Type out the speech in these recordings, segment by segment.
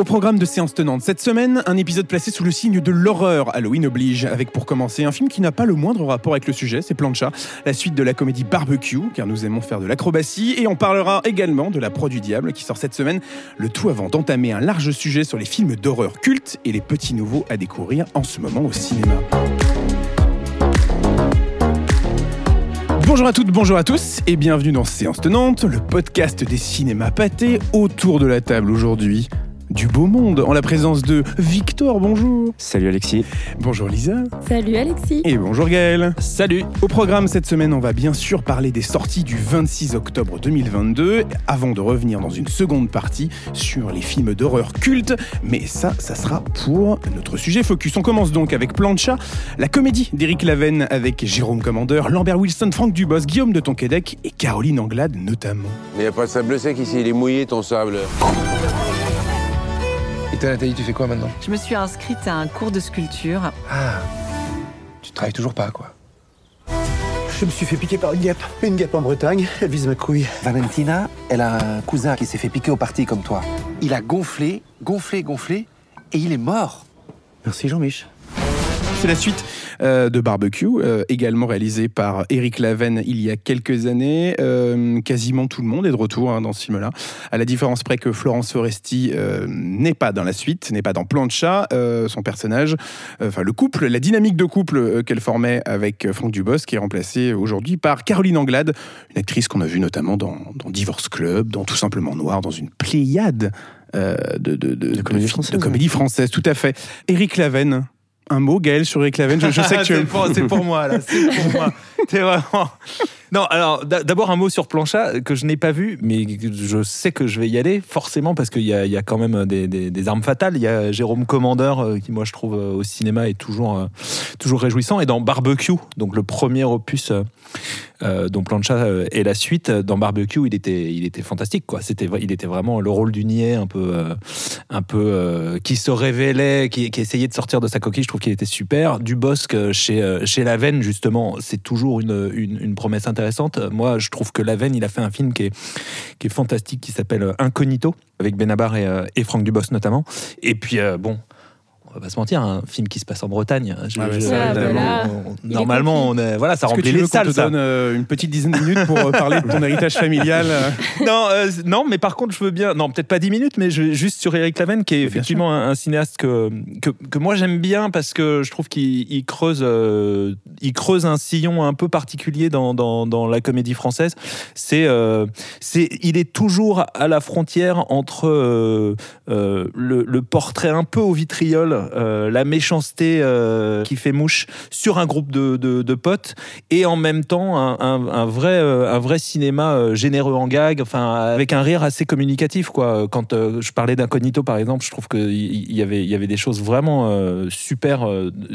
Au programme de séance tenante cette semaine, un épisode placé sous le signe de l'horreur, Halloween oblige, avec pour commencer un film qui n'a pas le moindre rapport avec le sujet, c'est Plancha, la suite de la comédie Barbecue, car nous aimons faire de l'acrobatie, et on parlera également de La Proie du Diable qui sort cette semaine, le tout avant d'entamer un large sujet sur les films d'horreur cultes et les petits nouveaux à découvrir en ce moment au cinéma. Bonjour à toutes, bonjour à tous et bienvenue dans Séance Tenante, le podcast des cinémas pâtés autour de la table aujourd'hui du beau monde en la présence de Victor, bonjour. Salut Alexis. Bonjour Lisa. Salut Alexis. Et bonjour Gaël. Salut. Au programme cette semaine, on va bien sûr parler des sorties du 26 octobre 2022 avant de revenir dans une seconde partie sur les films d'horreur cultes. Mais ça, ça sera pour notre sujet focus. On commence donc avec Plancha, la comédie d'Éric Laven avec Jérôme Commandeur, Lambert Wilson, Franck Dubos, Guillaume de Tonquédec et Caroline Anglade notamment. Il n'y a pas de sable sec ici, il est mouillé ton sable. Et toi Nathalie, tu fais quoi maintenant? Je me suis inscrite à un cours de sculpture. Ah, tu travailles toujours pas quoi Je me suis fait piquer par une guêpe. Une guêpe en Bretagne, elle vise ma couille. Valentina, elle a un cousin qui s'est fait piquer au parti comme toi. Il a gonflé, gonflé, gonflé, et il est mort. Merci Jean-Mich. C'est la suite euh, de Barbecue, euh, également réalisé par Eric Laven il y a quelques années. Euh, quasiment tout le monde est de retour hein, dans ce film-là, à la différence près que Florence Foresti n'est pas dans la suite, n'est pas dans Plancha. son personnage, enfin le couple, la dynamique de couple qu'elle formait avec Franck Dubos, qui est remplacé aujourd'hui par Caroline Anglade, une actrice qu'on a vue notamment dans, dans, Divorce Club, dans Tout simplement Noir, dans une pléiade. de, de, de, de, comédie française, de comédie française, tout à fait. Eric Laven, un mot, Gaël, sur Eric Laven je, je, sais que tu c'est, pour, c'est pour moi, là. C'est pour moi. T'es vraiment. Non, alors d'abord un mot sur Plancha que je n'ai pas vu, mais je sais que je vais y aller forcément parce qu'il y, a quand même des, des, armes fatales. Il y a Jérôme Commandeur euh, qui, moi, je trouve euh, au cinéma est toujours, euh, toujours réjouissant. Et dans Barbecue, donc le premier opus euh, dont Plancha euh, est la suite, dans Barbecue, il était, il était fantastique. Quoi. C'était, il était vraiment le rôle du niais, un peu, euh, un peu qui se révélait, qui, qui, essayait de sortir de sa coquille. Je trouve qu'il était super. Du Bosque chez, chez Laven, justement, c'est toujours une, une, une, promesse intéressante. Moi, je trouve que Laven, il a fait un film qui est, qui est fantastique, qui s'appelle Incognito, avec Benabar et, et Franck Dubos notamment. Et puis, bon on va pas se mentir, un film qui se passe en Bretagne. Je, ah je, ah, voilà. on, normalement, on est, voilà, ça remplit les salles. Te donne euh, une petite dizaine de minutes pour euh, parler de ton héritage familial. non, euh, non, mais par contre, je veux bien. Non, peut-être pas 10 minutes, mais je, juste sur Eric Laven, qui est effectivement un, un, cinéaste que, que, que moi j'aime bien parce que je trouve qu'il creuse, euh, il creuse un sillon un peu particulier dans, dans, dans la comédie française. C'est, c'est, il est toujours à la frontière entre le, le portrait un peu au vitriol euh, la méchanceté euh, qui fait mouche sur un groupe de, potes et en même temps un, vrai, euh, un vrai cinéma généreux en gag, enfin avec un rire assez communicatif quoi. Quand je parlais d'incognito par exemple, je trouve qu'il y, y, avait, y avait des choses vraiment super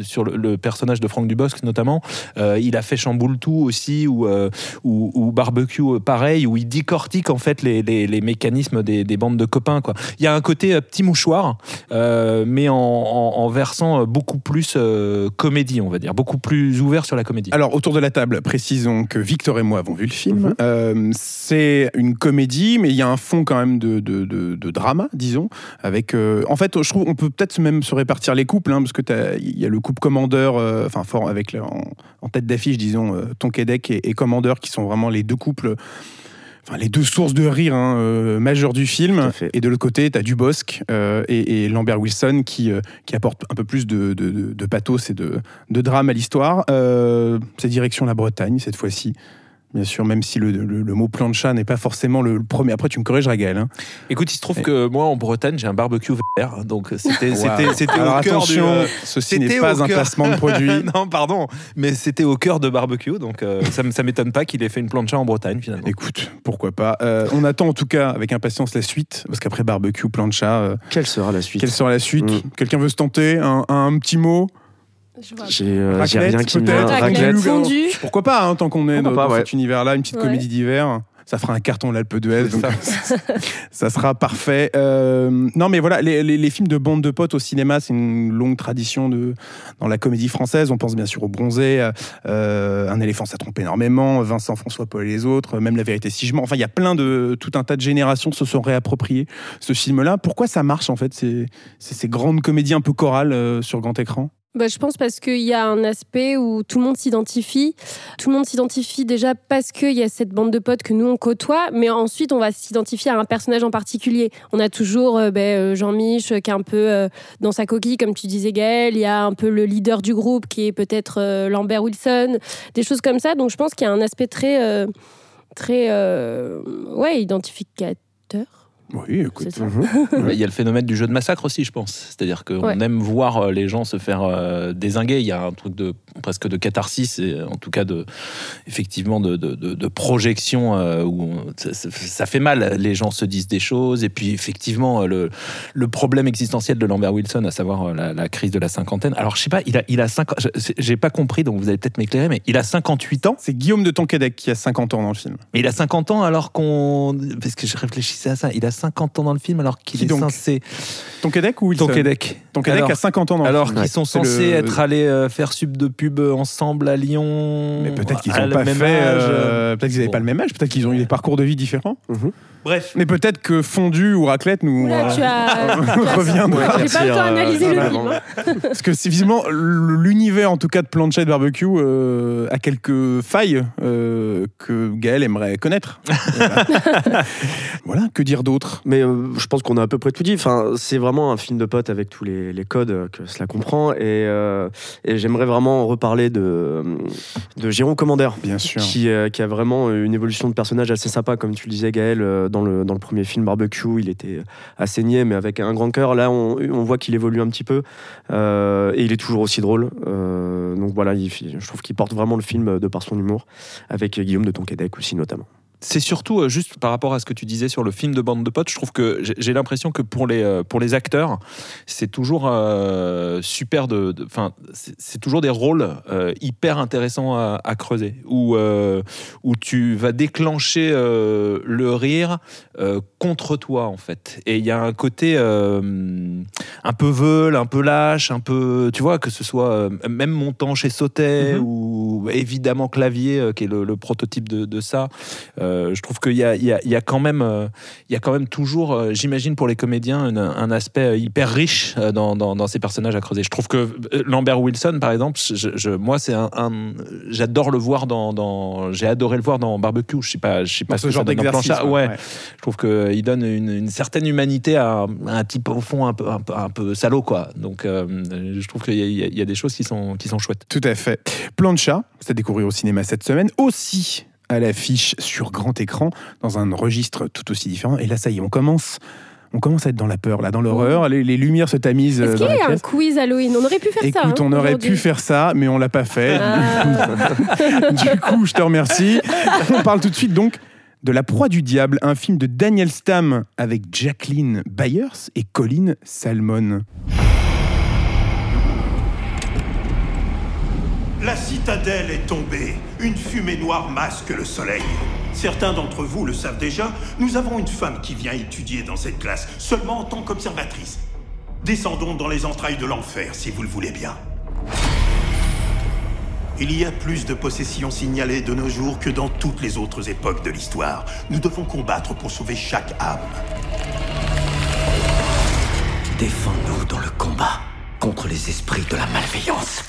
sur le, personnage de Franck Dubosc notamment. il a fait Chamboule tout aussi ou, Barbecue pareil où il décortique en fait les mécanismes des, des, bandes de copains quoi. Il y a un côté petit mouchoir mais en en, versant beaucoup plus euh, comédie, on va dire, beaucoup plus ouvert sur la comédie. Alors, autour de la table, précisons que Victor et moi avons vu le film. Mm -hmm. euh, c'est une comédie, mais il y a un fond quand même de, de, de, de drama, disons. Avec, euh, en fait, je trouve on peut peut-être même se répartir les couples, hein, parce que il y a le couple commandeur, euh, enfin fort avec en, en, tête d'affiche, disons, euh, Tonquédec et, et commandeur, qui sont vraiment les deux couples enfin, les deux sources de rire hein, euh, majeures du film. Et de l'autre côté, tu as Dubosc euh, et, et, Lambert Wilson qui, euh, qui apportent un peu plus de, de, pathos et de, de drame à l'histoire. C'est direction la Bretagne cette fois-ci. Bien sûr, même si le, le, le mot plancha n'est pas forcément le, le, premier. Après, tu me corriges, Gaël. Hein. Écoute, il se trouve Et... que moi, en Bretagne, j'ai un barbecue vert. Donc, c'était wow. c'était Alors, au cœur attention, du. ceci n'est pas un placement de produit. non, pardon. Mais c'était au cœur de barbecue. Donc, euh, ça ne m'étonne pas qu'il ait fait une plancha en Bretagne, finalement. Écoute, pourquoi pas. Euh, on attend en tout cas avec impatience la suite. Parce qu'après barbecue, plancha. Euh, quelle sera la suite? Quelle sera la suite? Mmh. Quelqu'un veut se tenter? Un, un, un petit mot? J'ai euh, rien qui me Raclette, fondue. Pourquoi pas, hein, tant qu'on est dans, pas, dans ouais. cet univers-là, une petite ouais. comédie d'hiver. ça fera un carton l'Alpe d'Huez, donc ça. ça sera parfait. Euh, non, mais voilà, les, les- les films de bande de potes au cinéma, c'est une longue tradition de, dans la comédie française. On pense bien sûr au Bronzé, euh, Un éléphant, ça trompe énormément, Vincent, François, Paul et les autres, même La vérité si je mens. Enfin, il y a plein de, tout un tas de générations se sont réappropriés ce film-là. Pourquoi ça marche en fait, ces, ces, ces grandes comédies un peu chorales euh, sur grand écran? Bah, je pense parce qu'il y a un aspect où tout le monde s'identifie. Tout le monde s'identifie déjà parce qu'il y a cette bande de potes que nous on côtoie, mais ensuite on va s'identifier à un personnage en particulier. On a toujours euh, ben, euh, Jean-Mich qui est un peu euh, dans sa coquille, comme tu disais Gaël. Il y a un peu le leader du groupe qui est peut-être Lambert Wilson, des choses comme ça. Donc je pense qu'il y a un aspect très, très ouais, identificateur. Oui, écoute. Ça. Il y a le phénomène du jeu de massacre aussi, je pense. C'est-à-dire qu'on Ouais. aime voir euh, les gens se faire euh, désinguer. Il y a un truc de presque de catharsis, et en tout cas de effectivement de, de, de- de projection euh, où on- ça, fait mal. Les gens se disent des choses, et puis effectivement le, le problème existentiel de Lambert Wilson, à savoir la, la crise de la cinquantaine. Alors je sais pas, il a il a 50 je- J'ai pas compris, donc vous allez peut-être m'éclairer, mais il a 58 ans. C'est Guillaume de Tonquédec qui a 50 ans dans le film. Mais il a 50 ans alors qu'on. Parce que je réfléchissais à ça. Il a 50 ans dans le film alors qu'il Qui est donc censé. Tonquédec ou Wilson Tonquédec. Tonquédec a 50 ans dans le Alors film. qu'ils sont censés le- être allés euh, faire sub de pub ensemble à Lyon. Mais peut-être qu'ils n'ont le pas même fait. âge. euh, peut-être qu'ils n'avaient Bon. pas le même âge. Peut-être qu'ils ont eu des parcours de vie différents. Bref. Mais peut-être que Fondu ou Raclette nous Oula, euh, tu as. reviendra. J'ai pas le temps d'analyser le film. hein. Parce que c'est visiblement l'univers en tout cas de Planchette Barbecue euh, a quelques failles euh, que Gaël aimerait connaître. voilà. Voilà, que dire d'autre Mais euh, je pense qu'on a à peu près tout dit. Enfin, c'est vraiment un film de potes avec tous les, les codes euh, que cela comprend. Et, euh, et j'aimerais vraiment reparler de, de Jérôme Commander. Bien sûr. Qui, euh, qui a vraiment une évolution de personnage assez sympa, comme tu le disais, Gaël, dans le, dans le premier film Barbecue, il était assez niais, mais avec un grand cœur. Là, on, on voit qu'il évolue un petit peu, et il est toujours aussi drôle. Donc voilà, il- je trouve qu'il porte vraiment le film de par son humour, avec Guillaume de Tonquédec aussi notamment. C'est surtout euh, juste par rapport à ce que tu disais sur le film de bande de potes. Je trouve que j'ai- l'impression que pour les euh, pour les acteurs, c'est toujours euh, super de. Enfin, c'est toujours des rôles euh, hyper intéressants à, à creuser, où euh, où tu vas déclencher le rire contre toi en fait. Et il y a un côté un peu veule, un peu lâche, un peu, tu vois, que ce soit même montant chez Sautet ou évidemment Clavier, qui est le, le prototype de, de ça. Euh, je trouve qu'il y a, il y, a, il y a quand même, euh, il y a quand même toujours, euh, j'imagine pour les comédiens, un, un aspect euh, hyper riche dans, dans, dans ces personnages à creuser. Je trouve que Lambert Wilson, par exemple, je, je- moi, c'est un, un- j'adore le voir dans, dans j'ai adoré le voir dans Barbecue. Je sais pas, je sais pas ce que genre d'exercice. Ouais, je trouve qu'il donne une, une certaine humanité à, à un type au fond un peu, un peu, un peu salaud, quoi. Donc, euh, je trouve qu'il y, a- il il y des choses qui sont, qui sont chouettes. Tout à fait. Plancha, c'est à découvrir au cinéma cette semaine, aussi à l'affiche sur grand écran, dans un registre tout aussi différent. Et là, ça y est, on commence. On commence à être dans la peur, là, dans l'horreur. Les, les lumières se tamisent euh, Est-ce dans qu'il y a un quiz Halloween? On aurait pu faire ça. Écoute, hein, on aurait aujourd'hui. pu faire ça, mais on l'a pas fait. Ah. du coup, je te remercie. On parle tout de suite donc de La proie du diable, un film de Daniel Stam avec Jacqueline Byers et Colin Salmon. La citadelle est tombée. Une fumée noire masque le soleil. Certains d'entre vous le savent déjà, nous avons une femme qui vient étudier dans cette classe, seulement en tant qu'observatrice. Descendons dans les entrailles de l'enfer, si vous le voulez bien. Il y a plus de possessions signalées de nos jours que dans toutes les autres époques de l'histoire. Nous devons combattre pour sauver chaque âme. Défends-nous dans le combat contre les esprits de la malveillance.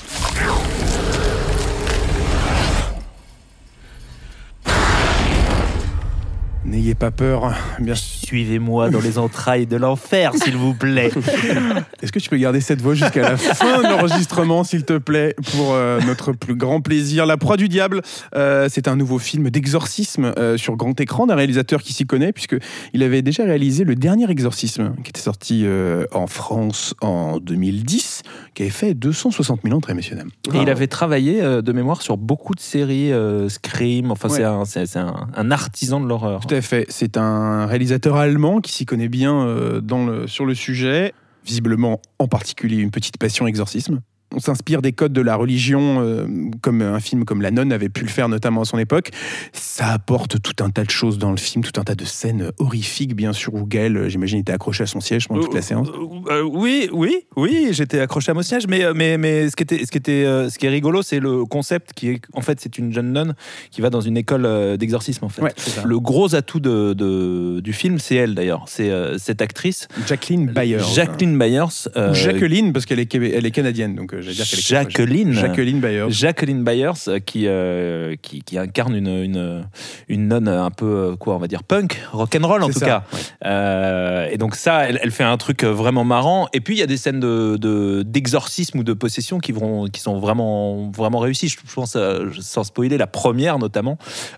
N'ayez pas peur. Bien Suivez-moi dans les entrailles de l'enfer, s'il vous plaît. Est-ce que tu peux garder cette voix jusqu'à la fin de l'enregistrement, s'il te plaît, pour euh, notre plus grand plaisir? La proie du diable, euh, c'est un nouveau film d'exorcisme euh, sur grand écran d'un réalisateur qui s'y connaît, puisqu'il avait déjà réalisé le dernier exorcisme, qui était sorti euh, en France en 2010, qui avait fait 260 000 entrées, messieurs dames. Et il avait travaillé euh, de mémoire sur beaucoup de séries, euh, Scream, enfin Ouais. c'est un, un- un artisan de l'horreur. Tout à fait. C'est un réalisateur allemand qui s'y connaît bien euh, sur le sujet. Visiblement, en particulier, une petite passion exorcisme. On s'inspire des codes de la religion, euh, comme un film comme La Nonne avait pu le faire notamment à son époque. Ça apporte tout un tas de choses dans le film, tout un tas de scènes horrifiques, bien sûr, où Gaël, euh, j'imagine, était accroché à son siège pendant toute la séance. Euh, oui, oui, oui, j'étais accroché à mon siège, mais, mais, mais ce, qui était, ce, qui était, ce qui est rigolo, c'est le concept qui est, en fait, c'est une jeune nonne qui va dans une école d'exorcisme, en fait. Ouais, le gros atout de, de- du film, c'est elle, d'ailleurs. C'est cette actrice, Jacqueline Bayer. Jacqueline Byers. euh, Jacqueline, parce qu'elle est, elle est canadienne, donc j'allais dire Jacqueline. Jacqueline Bayer. Jacqueline Byers euh, qui, euh, qui, qui incarne une, une, une nonne un peu, euh, quoi, on va dire punk, rock'n'roll en tout ça, cas. Euh, et donc ça, elle, elle fait un truc vraiment marrant. Et puis il y a des scènes de, de- d'exorcisme ou de possession qui, vont, qui sont vraiment, vraiment réussies. Je pense, sans spoiler, la première notamment,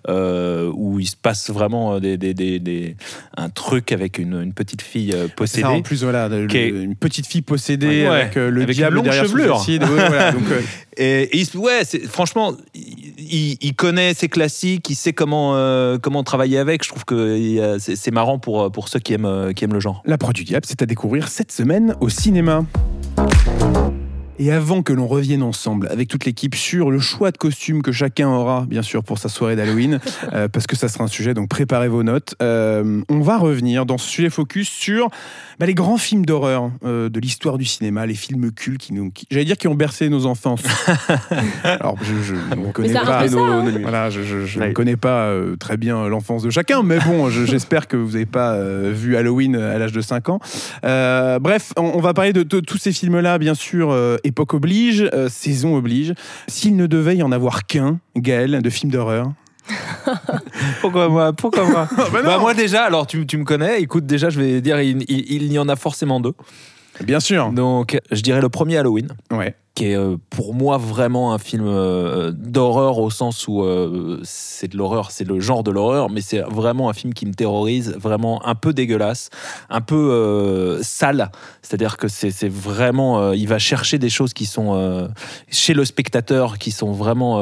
euh, où il se passe vraiment des, des, des- des- un truc avec une, une petite fille possédée. ça, en plus, voilà, le- Qui est- une petite fille possédée Ouais, avec le avec diable derrière son chevelure. suicide. Ouais, voilà, donc, euh, Et, et il se- ouais, franchement, il, connaît ses classiques, il sait comment, euh, comment travailler avec. Je trouve que c'est marrant pour, pour ceux qui aiment, euh, qui aiment le genre. La Proie du Diable, c'est à découvrir cette semaine au cinéma. Et avant que l'on revienne ensemble avec toute l'équipe sur le choix de costumes que chacun aura, bien sûr, pour sa soirée d'Halloween, euh, parce que ça sera un sujet, donc préparez vos notes, euh, on va revenir dans ce sujet focus sur bah, les grands films d'horreur euh, de l'histoire du cinéma, les films cultes qui nous, qui- j'allais dire, qui ont bercé nos enfances. Alors, je, je ne connais pas hein. Voilà, je, je- je Ouais. ne connais pas euh, très bien l'enfance de chacun, mais bon, je- j'espère que vous n'avez pas euh, vu Halloween à l'âge de 5 ans. Euh, bref, on, on va parler de, de tous ces films-là, bien sûr, euh, époque oblige, euh, saison oblige. S'il ne devait y en avoir qu'un, Gaël, de films d'horreur. Pourquoi moi Pourquoi moi bah non. Moi déjà, alors tu, tu me connais, écoute, déjà je vais dire, il, il- il y en a forcément deux. Bien sûr. Donc je dirais le premier Halloween. Ouais. Qui est euh, pour moi vraiment un film euh, d'horreur au sens où euh, c'est de l'horreur, c'est le genre de l'horreur, mais c'est vraiment un film qui me terrorise, vraiment un peu dégueulasse, un peu euh, sale. C'est-à-dire que c'est vraiment, euh, il va chercher des choses qui sont euh, chez le spectateur, qui sont vraiment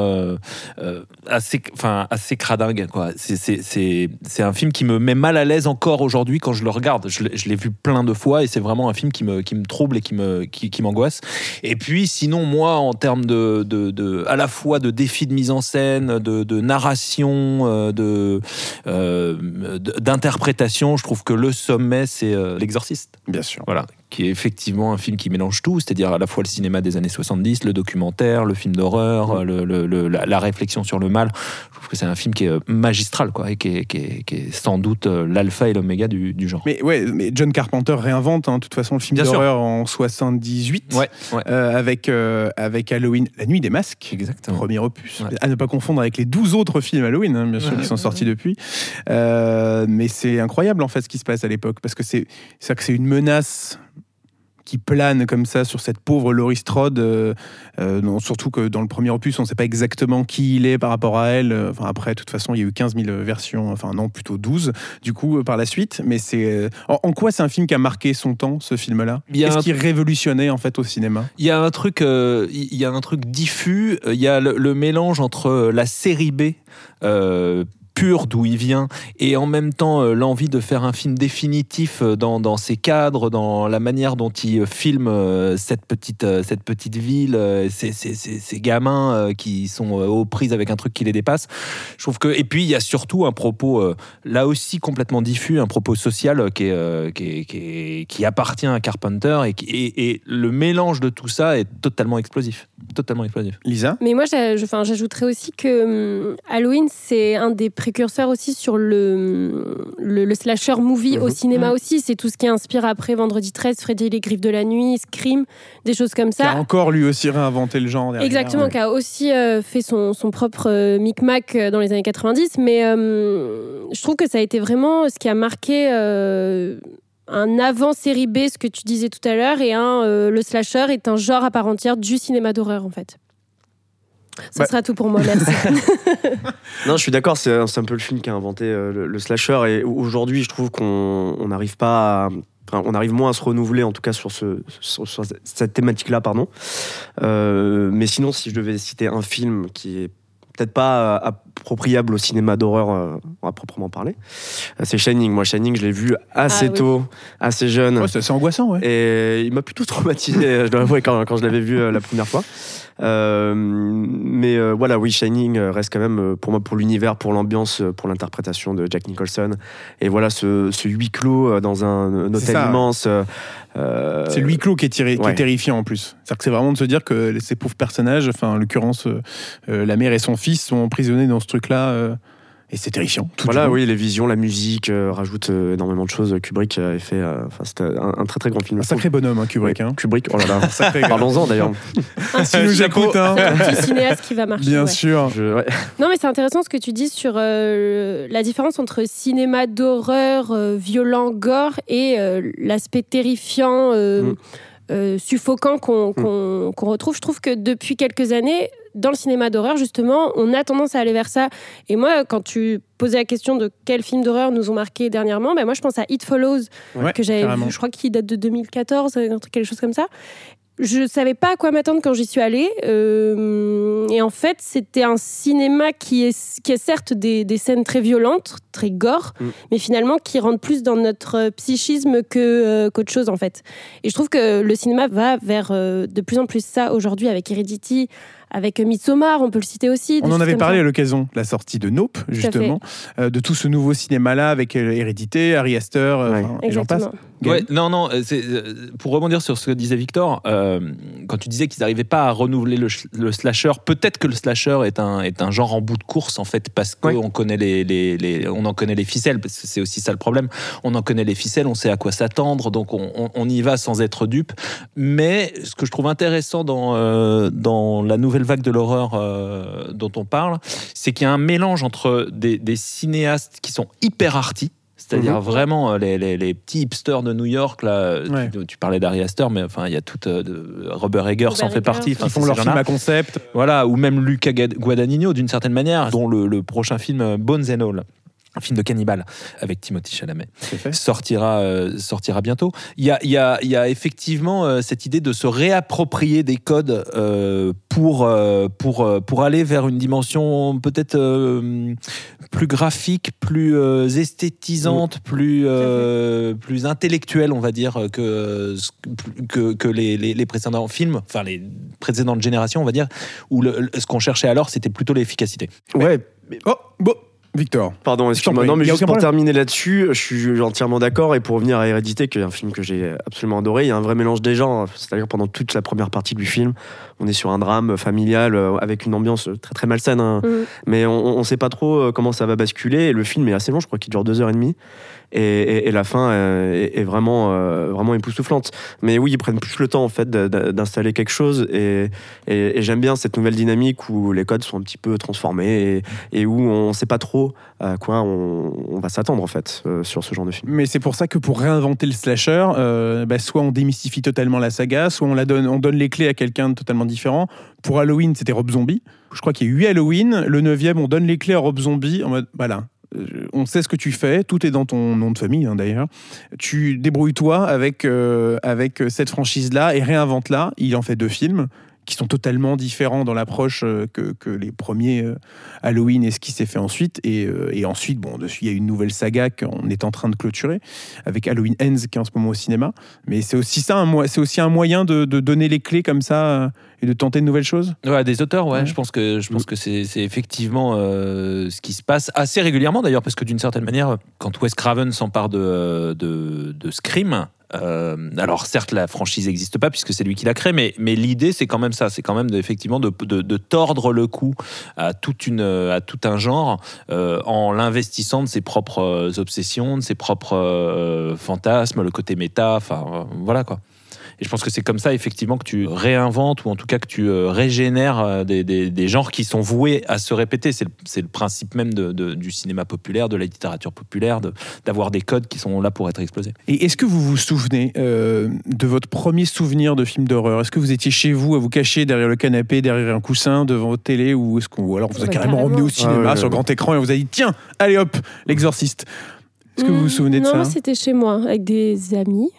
assez, enfin assez cradingues. C'est- un film qui me met mal à l'aise encore aujourd'hui quand je le regarde. Je l'ai- vu plein de fois et c'est vraiment un film qui me, qui me trouble et qui me, qui, qui m'angoisse. Et puis, sinon, moi, en termes de, de, de- à la fois de défis de mise en scène, de, de narration, euh, de, euh, d- d'interprétation, je trouve que le sommet, c'est euh, L'Exorciste. Bien sûr. Voilà. Qui est effectivement un film qui mélange tout, c'est-à-dire à la fois le cinéma des années 70, le documentaire, le film d'horreur, le- le- le- la, la réflexion sur le mal. Je trouve que c'est un film qui est euh, magistral, quoi, et qui est, qui est- qui est sans doute euh, l'alpha et l'oméga du, du genre. Mais ouais, mais John Carpenter réinvente, hein, de toute façon, le film d'horreur en 78. Ouais, ouais. euh, avec, euh, avec Halloween, La Nuit des Masques. Exactement. Premier opus. Ouais. À ne pas confondre avec les 12 autres films Halloween, hein, bien sûr, qui sont sortis depuis. Euh, mais c'est incroyable, en fait, ce qui se passe à l'époque. Parce que c'est c'est que c'est une menace qui plane comme ça sur cette pauvre Laurie Strode. euh, euh, non, surtout que dans le premier opus, on ne sait pas exactement qui il est par rapport à elle. Euh, Enfin, après, de toute façon, il y a eu 15 000 versions, enfin non, plutôt 12, du coup, par la suite. Mais c'est... en, en quoi c'est un film qui a marqué son temps, ce film-là? Qu'est-ce un- qui révolutionnait, en fait, au cinéma? Il y a un truc, il y a un truc diffus. Il y a le, le mélange entre la série B. euh, pure d'où il vient et en même temps euh, l'envie de faire un film définitif euh, dans, dans ses cadres dans la manière dont il euh, filme euh, cette petite euh, cette petite ville euh, ces, ces- ces- ces gamins euh, qui sont euh, aux prises avec un truc qui les dépasse. Je trouve que et puis il y a surtout un propos euh, là aussi complètement diffus un propos social euh, qui, est, euh, qui, est- qui, est- qui appartient à Carpenter et, qui- et, et le mélange de tout ça est totalement explosif. Totalement explosif. Lisa? Mais moi, j'ajouterais aussi que hum, Halloween, c'est un des précurseurs aussi sur le, le, le slasher movie au Mhm. cinéma Mhm. aussi. C'est tout ce qui inspire après Vendredi 13, Freddy les Griffes de la Nuit, Scream, des choses comme Qui a ça. encore lui aussi réinventé le genre derrière. Exactement, Ouais. qui a aussi euh, fait son, son propre euh, micmac euh, dans les années 90. Mais euh, je trouve que ça a été vraiment ce qui a marqué un avant série B, ce que tu disais tout à l'heure, et un euh, le slasher est un genre à part entière du cinéma d'horreur en fait. Ce Bah- sera tout pour moi, merci. Non, je suis d'accord, c'est un peu le film qui a inventé euh, le, le slasher. Et aujourd'hui, je trouve qu'on on n'arrive pas à. enfin, on arrive moins à se renouveler, en tout cas sur, ce, sur, sur cette thématique-là, pardon. Euh, mais sinon, si je devais citer un film qui est peut-être pas à, à appropriable au cinéma d'horreur euh, à proprement parler. Euh, C'est Shining. Moi, Shining, je l'ai vu assez Ah oui. tôt, assez jeune. Ouais, c'est assez angoissant, ouais. Et il m'a plutôt traumatisé, je dois avouer, quand, quand je l'avais vu euh, la première fois. Euh, mais euh, voilà, oui, Shining euh, reste quand même, euh, pour moi, pour l'univers, pour l'ambiance, euh, pour l'interprétation de Jack Nicholson. Et voilà, ce, ce huis clos euh, dans un, un hôtel immense. euh, euh, C'est le huis clos qui est, tiré, qui est terrifiant en plus. C'est-à-dire que c'est vraiment de se dire que ces pauvres personnages, enfin en l'occurrence euh, euh, la mère et son fils, sont emprisonnés dans ce truc-là. euh, et c'est terrifiant. tout Voilà, oui, les visions, la musique euh, rajoutent euh, énormément de choses. Kubrick avait fait, euh, enfin, c'était un, un très très grand film. Un sacré bonhomme, hein, Kubrick. hein. Kubrick, oh là là. Parlons-en d'ailleurs. Nous écoute, hein. Un petit cinéaste qui va marcher. Bien ouais. sûr. Je- ouais. Non, mais c'est intéressant ce que tu dis sur euh, la différence entre cinéma d'horreur, euh, violent, gore et euh, l'aspect terrifiant, euh, Mm. Euh, suffocant qu'on qu'on- retrouve. Je trouve que depuis quelques années, dans le cinéma d'horreur, justement, on a tendance à aller vers ça. Et moi, quand tu posais la question de quels films d'horreur nous ont marqué dernièrement, ben moi, je pense à It Follows, Ouais, que j'avais je crois qu'il date de 2014, un truc, quelque chose comme ça. Je savais pas à quoi m'attendre quand j'y suis allée. euh, et en fait, c'était un cinéma qui est, qui est certes des, des scènes très violentes, très gore, Mm. mais finalement qui rentre plus dans notre psychisme que, euh, qu'autre chose, en fait. Et je trouve que le cinéma va vers euh, de plus en plus ça aujourd'hui avec Heredity, avec Midsommar, on peut le citer aussi. On en avait parlé ça. à l'occasion de la sortie de Nope, justement, euh, de tout ce nouveau cinéma-là avec euh, Hérédité, Ari Aster, euh, Ouais. enfin, et j'en passe. Ouais, non, non, c'est, pour rebondir sur ce que disait Victor, euh, quand tu disais qu'ils n'arrivaient pas à renouveler le, slasher, peut-être que le slasher est un, est un genre en bout de course, en fait, parce qu'on Ouais. connaît les, les, les- on en connaît les ficelles, parce que c'est aussi ça le problème. On en connaît les ficelles, on sait à quoi s'attendre, donc on, on- on y va sans être dupe. Mais ce que je trouve intéressant dans, euh, dans la nouvelle vague de l'horreur euh, dont on parle, c'est qu'il y a un mélange entre des, des cinéastes qui sont hyper arty, c'est-à-dire Mhm. vraiment euh, les, les- les petits hipsters de New York. Là, Ouais. tu, tu parlais d'Ari Aster, mais enfin, il y a tout. euh, Robert Eggers Robert en fait Eggers. partie. Enfin, Ils font leur film à concept. Voilà, ou même Luca Guadagnino d'une certaine manière, dont le, le prochain film euh, Bones and All. Un film de cannibale avec Timothy Chalamet. Sortira, euh, sortira bientôt. Il y a, il y a- il y a effectivement euh, cette idée de se réapproprier des codes euh, pour, euh, pour, euh, pour aller vers une dimension peut-être euh, plus graphique, plus euh, esthétisante, plus, euh, plus intellectuelle, on va dire, que, que, que les, les- les précédents films, enfin les précédentes générations, on va dire, où le- le- ce qu'on cherchait alors, c'était plutôt l'efficacité. Ouais, Oh, bon, Victor. Pardon, excuse-moi. Non, mais juste pour problème. terminer là-dessus, je suis entièrement d'accord. Et pour revenir à Hérédité, qui est un film que j'ai absolument adoré, il y a un vrai mélange des genres. C'est-à-dire pendant toute la première partie du film, on est sur un drame familial euh, avec une ambiance très très malsaine. hein. Mm. Mais on ne sait pas trop euh, comment ça va basculer. Et le film est assez long, je crois qu'il dure deux heures et demie. Et, la fin est, vraiment, euh, vraiment époustouflante. Mais oui, ils prennent plus le temps en fait d'installer quelque chose. Et, j'aime bien cette nouvelle dynamique où les codes sont un petit peu transformés et, où on ne sait pas trop à quoi on, va s'attendre en fait euh, sur ce genre de film. Mais c'est pour ça que pour réinventer le slasher, euh, bah, soit on démystifie totalement la saga, soit on, donne, on donne les clés à quelqu'un de totalement différent. Pour Halloween, c'était Rob Zombie. Je crois qu'il y a eu 8 Halloween. Le 9 on donne les clés à Rob Zombie en mode voilà. On sait ce que tu fais, tout est dans ton nom de famille hein, d'ailleurs. Tu débrouilles-toi avec, euh, avec cette franchise-là et réinvente-la. Il en fait deux films qui sont totalement différents dans l'approche euh, que, que les premiers euh, Halloween et ce qui s'est fait ensuite. Et, euh, et ensuite, bon, dessus, il y a une nouvelle saga qu'on est en train de clôturer avec Halloween Ends qui est en ce moment au cinéma. Mais c'est aussi ça, c'est aussi un moyen de, de donner les clés comme ça et de tenter de nouvelles choses. Ouais, des auteurs, ouais. Ouais. Je pense que je pense que c'est c'est effectivement euh, ce qui se passe assez régulièrement d'ailleurs, parce que d'une certaine manière, quand Wes Craven s'empare de, de de Scream. Euh, alors certes la franchise n'existe pas puisque c'est lui qui l'a créé mais, mais l'idée c'est quand même ça. C'est quand même effectivement de, de, tordre le cou à, toute une, à tout un genre euh, en l'investissant de ses propres obsessions de ses propres euh, fantasmes le côté méta enfin voilà quoi et je pense que c'est comme ça, effectivement, que tu réinventes ou en tout cas que tu euh, régénères euh, des, des- des genres qui sont voués à se répéter. C'est le, principe même de- de- du cinéma populaire, de la littérature populaire, de- d'avoir des codes qui sont là pour être explosés. Et est-ce que vous vous souvenez euh, de votre premier souvenir de film d'horreur? Est-ce que vous étiez chez vous à vous cacher derrière le canapé, derrière un coussin, devant votre télé ou est-ce qu'on alors on vous a Ouais, carrément carrément. emmené au cinéma Ah ouais, sur ouais. grand écran et on vous a dit tiens, allez hop, l'exorciste. Est-ce que vous vous souvenez de non, ça? moi, c'était chez moi, avec des amis.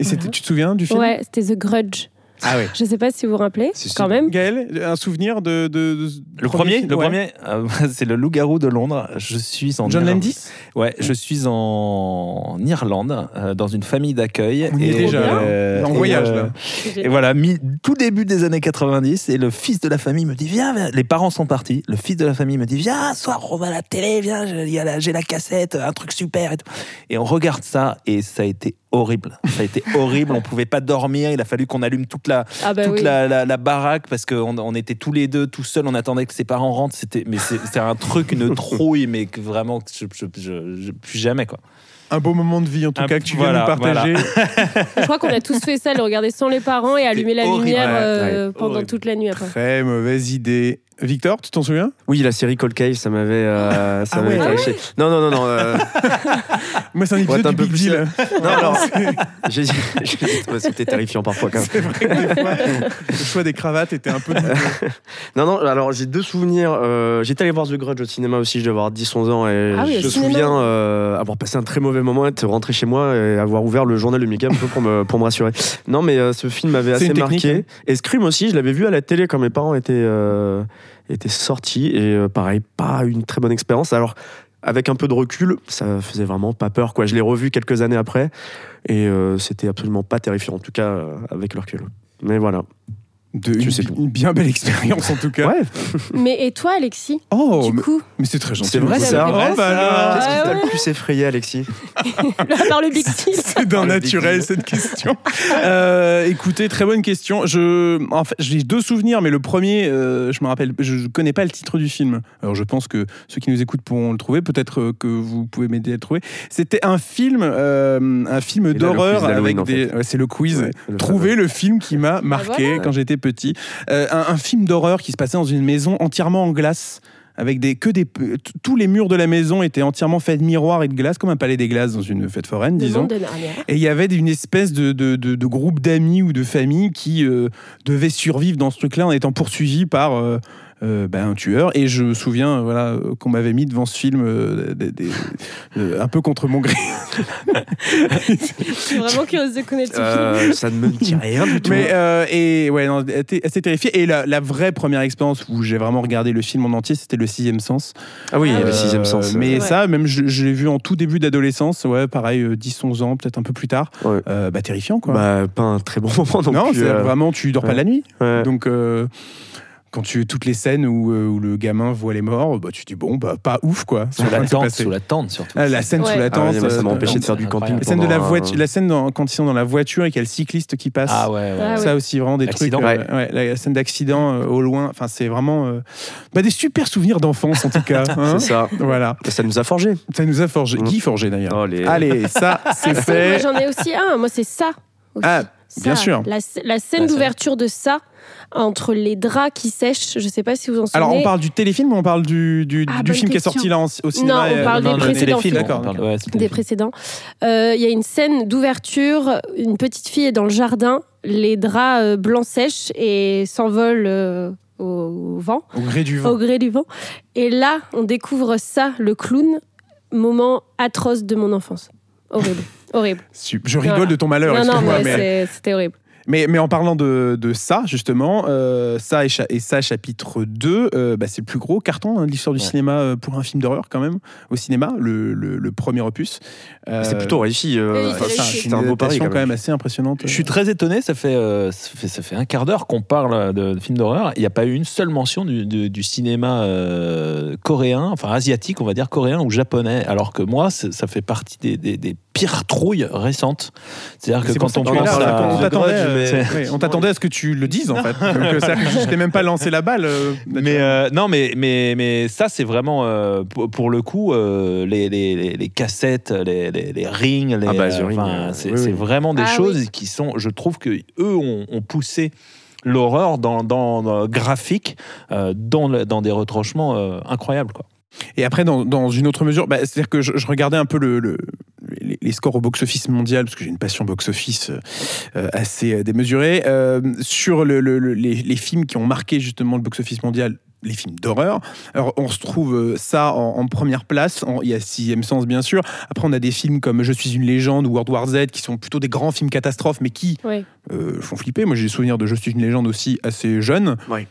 Et Voilà. tu te souviens du film? Ouais, c'était The Grudge. Ah ouais. Je sais pas si vous vous rappelez, quand même. Gaël, un souvenir de. de- de- Le premier, film le Ouais. premier, euh, c'est le loup-garou de Londres. Je suis en John Irlande. Landis? Ouais, je suis en Irlande, euh, dans une famille d'accueil. On y est déjà, là. euh, En voyage, euh, là. Et voilà, mi- tout début des années 90, et le fils de la famille me dit Viens, viens. les parents sont partis. Le fils de la famille me dit Viens, soir, on va à la télé, viens, j'ai la- j'ai la cassette, un truc super. Et, tout. et on regarde ça, et ça a été horrible. Ça a été horrible, on pouvait pas dormir, il a fallu qu'on allume toute la, Ah bah toute oui. la, la- la baraque parce qu'on on était tous les deux tout seuls, on attendait que ses parents rentrent. C'était, mais c'est- un truc, une trouille, mais que vraiment, que je, je, je- je- plus jamais quoi. Un beau moment de vie, en tout Un- cas, que tu viens voilà, de nous partager. Je crois qu'on a tous fait ça, le regarder sans les parents et allumer la horrible. lumière Ouais, euh, ouais, pendant horrible. toute la nuit après. Très mauvaise idée. Victor, tu t'en souviens? Oui, la série Cold Case, ça m'avait. euh, ça Ah m'avait ouais. fait- Non, non, non, non. euh, Moi, c'est un Pour épisode être un du peu Big plus Deal. Non, alors, c'était terrifiant parfois quand même. C'est vrai que des fois, le choix des cravates était un peu. Non, non, alors j'ai deux souvenirs. Euh, J'étais allé voir The Grudge au cinéma aussi, je devais avoir 10-11 ans. Et Ah oui, je me souviens euh, avoir passé un très mauvais moment, être rentré chez moi et avoir ouvert le journal de Mickey un peu pour me, pour me rassurer. Non, mais euh, ce film m'avait assez technique, marqué. hein. Et Scream aussi, je l'avais vu à la télé quand mes parents étaient, étaient sortis. Et euh, pareil, pas une très bonne expérience. Alors. Avec un peu de recul, ça faisait vraiment pas peur. Quoi. Je l'ai revu quelques années après et euh, c'était absolument pas terrifiant, en tout cas euh, avec le recul. Mais voilà. De, Je une, sais tout. une bien belle expérience, en tout cas. Ouais, Mais et toi, Alexis? Oh, Du mais, coup, mais c'est très gentil. c'est vrai, ça. Oh, bah alors. Qu'est-ce qui Ah t'a ouais. le plus effrayé, Alexis? À part le Big. C'est d'un Oh, naturel cette question. Euh, écoutez, très bonne question. Je, en fait, j'ai deux souvenirs, mais le premier, euh, je me rappelle, je connais pas le titre du film. Alors, je pense que ceux qui nous écoutent pourront le trouver. Peut-être euh, que vous pouvez m'aider à le trouver. C'était un film, euh, un film d'horreur avec en des. fait. ouais, c'est le quiz. Ouais, le Trouver le film qui m'a marqué voilà. quand j'étais petit. Euh, un, un film d'horreur qui se passait dans une maison entièrement en glace. Avec des, que des, tous les murs de la maison étaient entièrement faits de miroirs et de glace, comme un palais des glaces dans une fête foraine, disons. Et il y avait une espèce de, de, de- groupe d'amis ou de famille qui euh, devait survivre dans ce truc-là en étant poursuivi par euh, ben, un tueur. Et je me souviens euh, voilà, euh, qu'on m'avait mis devant ce film euh, des- des- euh, un peu contre mon gré. Je suis vraiment curieuse de connaître ce film. Euh, Ça ne me dit rien du tout. Mais euh, et ouais, non, assez terrifié. Et la, la vraie première expérience où j'ai vraiment regardé le film en entier, c'était le sixième sens. Ah oui, le sixième sens. Mais Ouais. ça, même je, je l'ai vu en tout début d'adolescence, ouais, pareil, euh, 10-11 ans, peut-être un peu plus tard. Ouais. Euh, bah terrifiant quoi. Bah, pas un très bon moment non, non, plus. euh, vraiment, tu dors pas la nuit. ouais. Donc, euh, quand tu toutes les scènes où, euh, où le gamin voit les morts, bah, tu dis bon, bah pas ouf quoi. Sous la tente, sous la tente surtout. Ah, la scène Ouais. sous la Ah tente. ouais, moi, ça m'a euh, empêché de faire du camping. La scène de la un- voiture, la scène dans- quand ils sont dans la voiture et qu'il y a le cycliste qui passe. Ah ouais, ouais. Ah Ça aussi, vraiment des Accident. trucs. euh, ouais, la scène d'accident euh, au loin. Enfin, c'est vraiment euh, bah, des super souvenirs d'enfance en tout cas. hein. C'est ça. Voilà. Ça nous a forgé. Ça nous a forgé. Mm. Guy forgé d'ailleurs. Oh, les- Allez, ça, c'est Ah, si, moi fait. j'en ai aussi un. Moi, c'est ça. aussi. Ah, Ça. bien sûr. La, sc- la scène d'ouverture de ça, entre les draps qui sèchent, je sais pas si vous en souvenez. Alors, on parle du téléfilm ou on parle du, du, Ah, du film qui est sorti là en- au cinéma Non, on euh, parle des non, précédents films. parle- ouais, des précédents. Euh, Il y a une scène d'ouverture, une petite fille est dans le jardin, les draps euh, blancs sèchent et s'envolent euh, au vent, Au gré du vent. au gré du vent. Et là, on découvre ça, le clown, moment atroce de mon enfance. Horrible, horrible. Je rigole Voilà. de ton malheur, non, non, excuse-moi, mais, mais, c'est- c'était horrible. mais, mais en parlant de, de ça, justement, euh, ça et, cha- et ça, chapitre 2, euh, bah, c'est le plus gros carton hein, de l'histoire du Ouais. cinéma euh, pour un film d'horreur, quand même, au cinéma, le, le- le premier opus. Euh, C'est plutôt réussi. euh, c'est un beau pari quand même. assez impressionnante. Je suis très étonné, ça fait, euh, ça fait, ça fait un quart d'heure qu'on parle de, de films d'horreur. Il n'y a pas eu une seule mention du, du- du cinéma euh, coréen, enfin asiatique, on va dire coréen ou japonais. Alors que moi, ça fait partie des, des- des pires trouilles récentes. C'est-à-dire que quand on pense là, à. on t'attendait, Grudge, euh, mais- oui, on t'attendait à ce que tu le dises en fait. Donc, euh, ça- je t'ai même pas lancé la balle. euh, Mais euh, non, mais, mais, mais ça, c'est vraiment, euh, pour, pour le coup, euh, les, les, les, les cassettes, les, les, les rings, les, Ah bah, The euh, Ring, enfin, euh, c'est oui, c'est oui. vraiment des Ah choses qui sont, je trouve que eux ont, ont poussé l'horreur dans, dans, dans le graphique, euh, dans, dans des retranchements euh, incroyables. Quoi. Et après, dans, dans une autre mesure, bah, c'est-à-dire que je, je regardais un peu le, le- les, scores au box-office mondial, parce que j'ai une passion box-office euh, euh, assez euh, démesurée, euh, sur le- le- le- les, les films qui ont marqué justement le box-office mondial les films d'horreur. Alors, on se trouve ça en, en première place. Il y a Sixième Sens, bien sûr. Après, on a des films comme Je suis une légende ou World War Z, qui sont plutôt des grands films catastrophes, mais qui Ouais. euh, font flipper. Moi, j'ai des souvenirs de Je suis une légende aussi assez jeune. Ouais.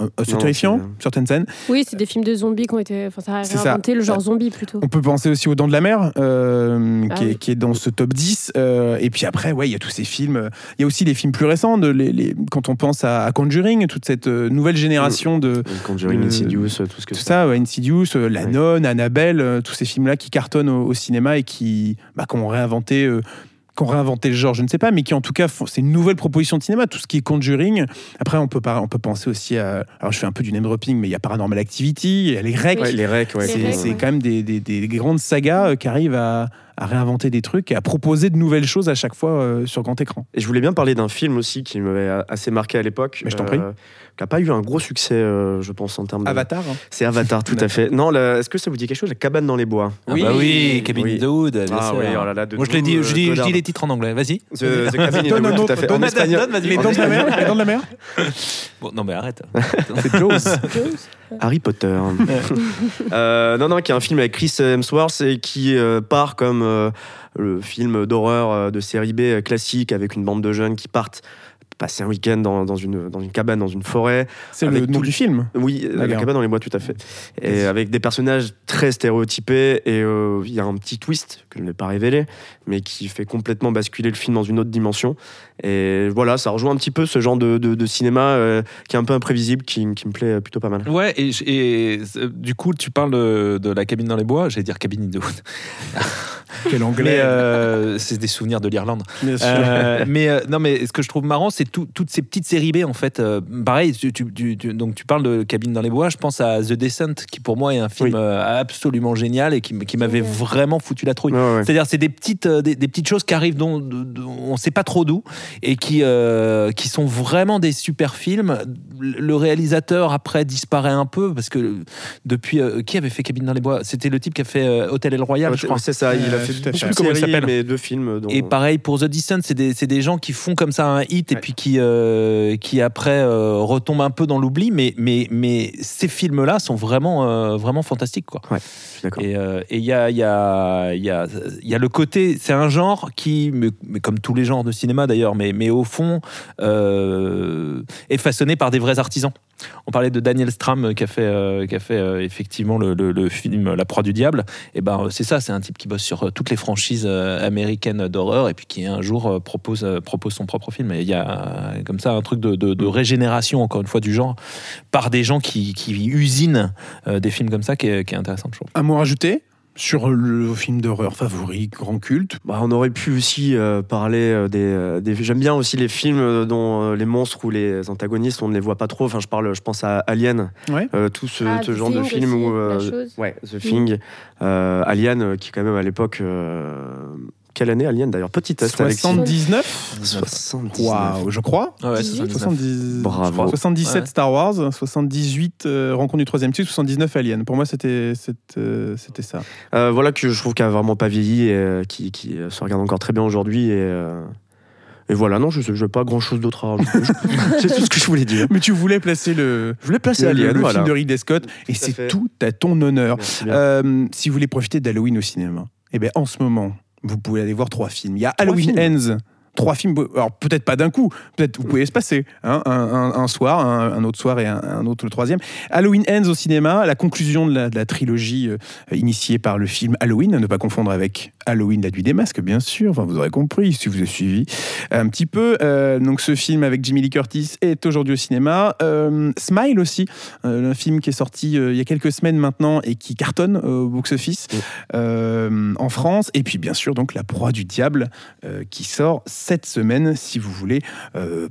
Euh, assez Non, terrifiant, c'est- certaines scènes. Oui, c'est des films de zombies qui ont été. Enfin, ça a C'est ça. réinventé le genre zombie plutôt. On peut penser aussi aux Dents de la Mer, euh, Ah qui, est, oui. qui est dans ce top 10. euh, et puis après, ouais, il y a tous ces films. Il y a aussi les films plus récents, de, les, les- quand on pense à, à Conjuring, toute cette euh, nouvelle génération de. Conjuring, Euh, Insidious, tout ce que Tout ça, ouais, Insidious, euh, La Ouais. Nonne, Annabelle, euh, tous ces films-là qui cartonnent au, au cinéma et qui, bah, qui ont réinventé. euh, qui ont réinventé le genre, je ne sais pas, mais qui en tout cas, font- c'est une nouvelle proposition de cinéma, tout ce qui est Conjuring. Après, on peut, on peut penser aussi à. Alors, je fais un peu du name dropping, mais il y a Paranormal Activity, il y a les Recs. Ouais, les recs, ouais. Les C'est Recs, c'est ouais. quand même des, des- des grandes sagas euh, qui arrivent à, à réinventer des trucs et à proposer de nouvelles choses à chaque fois euh, sur grand écran. Et je voulais bien parler d'un film aussi qui m'avait assez marqué à l'époque. Mais je t'en prie. Qui n'a pas eu un gros succès, euh, je pense, en termes de. Avatar hein. C'est Avatar, tout à fait. Non, la- est-ce que ça vous dit quelque chose La cabane dans les bois? Ah bah oui, Cabin Oui. in the Wood. Ah oui, oh là là, de Moi, je dit, nous, je euh, dis, je dis les titres en anglais. Vas-y. The, the Cabin in the Wood, tout à fait. donne- En espagnol. donne, vas-y. Les dents de la mer Les dents de la mer Bon, non, mais arrête. C'est Jaws. Harry Potter. Euh, non, non, qui est un film avec Chris Hemsworth et qui euh, part comme euh, le film d'horreur euh, de série B euh, classique avec une bande de jeunes qui partent passer un week-end dans, dans une, dans une cabane, dans une forêt. C'est le nom tout- du film? Oui, la cabane dans les bois, tout à fait. Et avec des personnages très stéréotypés. Et euh, il y a un petit twist que je ne vais pas révéler, mais qui fait complètement basculer le film dans une autre dimension. Et voilà, ça rejoint un petit peu ce genre de, de- de cinéma euh, qui est un peu imprévisible, qui, qui me plaît plutôt pas mal. Ouais, et, euh, du coup, tu parles de, de la cabine dans les bois? J'allais dire cabine wood. Quel anglais. euh, c'est des souvenirs de l'Irlande. Bien sûr. Euh, mais euh, non, mais ce que je trouve marrant, c'est tout- toutes ces petites séries B en fait. Euh, pareil, tu, tu- tu- tu- donc tu parles de Cabine dans les bois. Je pense à The Descent, qui pour moi est un film Oui. absolument génial et qui, m'avait vraiment foutu la trouille. Ouais, ouais. C'est-à-dire, c'est des petites, des, des petites choses qui arrivent dont, on ne sait pas trop d'où et qui, euh, qui sont vraiment des super films. Le réalisateur après disparaît un peu parce que depuis euh, qui avait fait Cabine dans les bois? C'était le type qui a fait euh, Hôtel El Royal, Ouais, je crois. C'est ça, il a fait tout à beaucoup fait. de Comment il s'appelle mais deux films. Dont... Et pareil pour The Descent, c'est des, c'est des gens qui font comme ça un hit et puis qui, euh, qui après euh, retombent un peu dans l'oubli. Mais, mais, mais ces films-là sont vraiment, euh, vraiment fantastiques. Quoi. Ouais, je. Et euh, et il y, a, il y, a, il y, a, il y a le côté, c'est un genre qui, mais, mais comme tous les genres de cinéma d'ailleurs, mais, mais au fond, euh, est façonné par des vrais artisans. On parlait de Daniel Stram qui a fait, euh, qui a fait euh, effectivement le, le- le film La Proie du Diable. Et ben c'est ça, c'est un type qui bosse sur toutes les franchises euh, américaines d'horreur et puis qui un jour euh, propose, euh, propose son propre film. Et il y a comme ça un truc de, de- de régénération encore une fois du genre par des gens qui, qui usinent des films comme ça qui est, qui est intéressant je trouve. Un mot rajouté sur le film d'horreur favori, grand culte. Bah, on aurait pu aussi euh, parler euh, des, euh, des- J'aime bien aussi les films dont euh, les monstres ou les antagonistes, on ne les voit pas trop. Enfin, je parle, je pense à Alien, Ouais. euh, tout ce, Ah, ce The genre de film aussi, où. euh, ouais, The Thing, euh, Alien, qui quand même à l'époque. Quelle année Alien d'ailleurs Petit test avec 79 79. Waouh, je crois. Ouais, 18. 70... Bravo. 77 Ouais. Star Wars, 78 euh, Rencontre du troisième type, 79 Alien. Pour moi, c'était c'était euh, c'était ça. Euh, voilà que je trouve qu'il a vraiment pas vieilli et euh, qui, qui se regarde encore très bien aujourd'hui. Et, euh, et voilà, non, je n'ai pas grand chose d'autre à rajouter. C'est tout ce que je voulais dire. Mais tu voulais placer le, Je voulais placer le, Alien, le voilà. film de Ridley Scott, et c'est tout à ton honneur. Euh, si vous voulez profiter d'Halloween au cinéma, eh bien, en ce moment, vous pouvez aller voir trois films. Il y a Halloween Ends. Trois films, alors peut-être pas d'un coup, peut-être vous pouvez espacer, hein, un, un- un soir, un, un autre soir et un, autre le troisième. Halloween Ends au cinéma, la conclusion de la, de la trilogie euh, initiée par le film Halloween, à ne pas confondre avec Halloween, la nuit des masques, bien sûr, enfin, vous aurez compris si vous avez suivi un petit peu. Euh, donc ce film avec Jimmy Lee Curtis est aujourd'hui au cinéma. Euh, Smile aussi, euh, un film qui est sorti il y a quelques semaines maintenant et qui cartonne au box-office en France. Et puis bien sûr donc La Proie du Diable qui sort cette semaine si vous voulez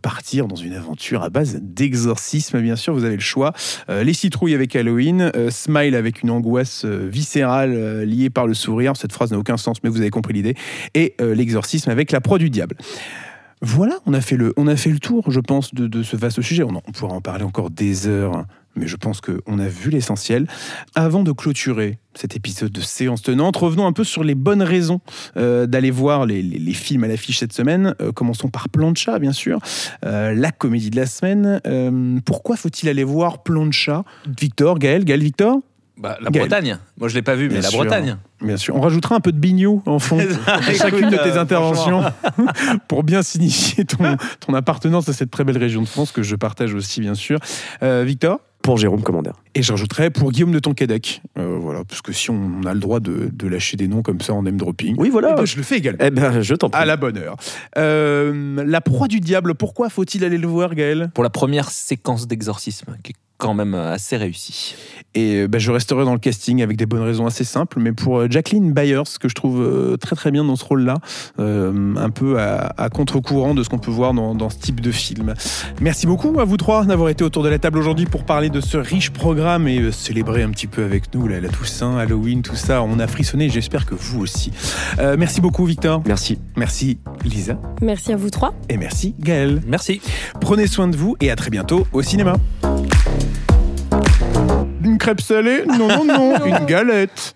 partir dans une aventure à base d'exorcisme. Bien sûr, vous avez le choix. Les citrouilles avec Halloween, Smile avec une angoisse viscérale liée par le sourire. Cette phrase n'a aucun sens, mais vous avez compris l'idée. Et euh, l'exorcisme avec La Proie du Diable. Voilà, on a fait le, on a fait le tour, je pense, de, ce vaste sujet. On, pourra en parler encore des heures mais je pense qu'on a vu l'essentiel. Avant de clôturer cet épisode de séance tenante, revenons un peu sur les bonnes raisons euh, d'aller voir les, films à l'affiche cette semaine. Euh, commençons par Plancha, bien sûr, la comédie de la semaine. Pourquoi faut-il aller voir Plancha? Victor, Gaël, Gaël, Victor? Bah, la Gaël. Bretagne. Moi, je l'ai pas vu, mais Bien la sûr. Bretagne. Bien sûr, on rajoutera un peu de bignou en fond à chacune de tes euh, interventions pour bien signifier ton, ton appartenance à cette très belle région de France que je partage aussi, bien sûr. Euh, Victor? Pour Jérôme Commander. Et je rajouterais pour Guillaume de Tonquédec. Euh, voilà, parce que si on a le droit de, de lâcher des noms comme ça en name dropping, Oui, voilà. eh ben, je le fais également. Eh ben, je t'en prie. À la bonne heure. Euh, la proie du diable, pourquoi faut-il aller le voir, Gaël? Pour la première séquence d'exorcisme, qui est quand même assez réussie. Et euh, bah, je resterai dans le casting avec des bonnes raisons assez simples, mais pour euh, Jacqueline Byers, que je trouve euh, très très bien dans ce rôle-là, euh, un peu à, à contre-courant de ce qu'on peut voir dans, dans ce type de film. Merci beaucoup à vous trois d'avoir été autour de la table aujourd'hui pour parler de ce riche programme et euh, célébrer un petit peu avec nous la, la Toussaint, Halloween, tout ça. On a frissonné, j'espère que vous aussi. Euh, merci beaucoup Victor. Merci. Merci Lisa. Merci à vous trois. Et merci Gaël. Merci. Prenez soin de vous et à très bientôt au cinéma. Une crêpe salée Non, non, non, une galette.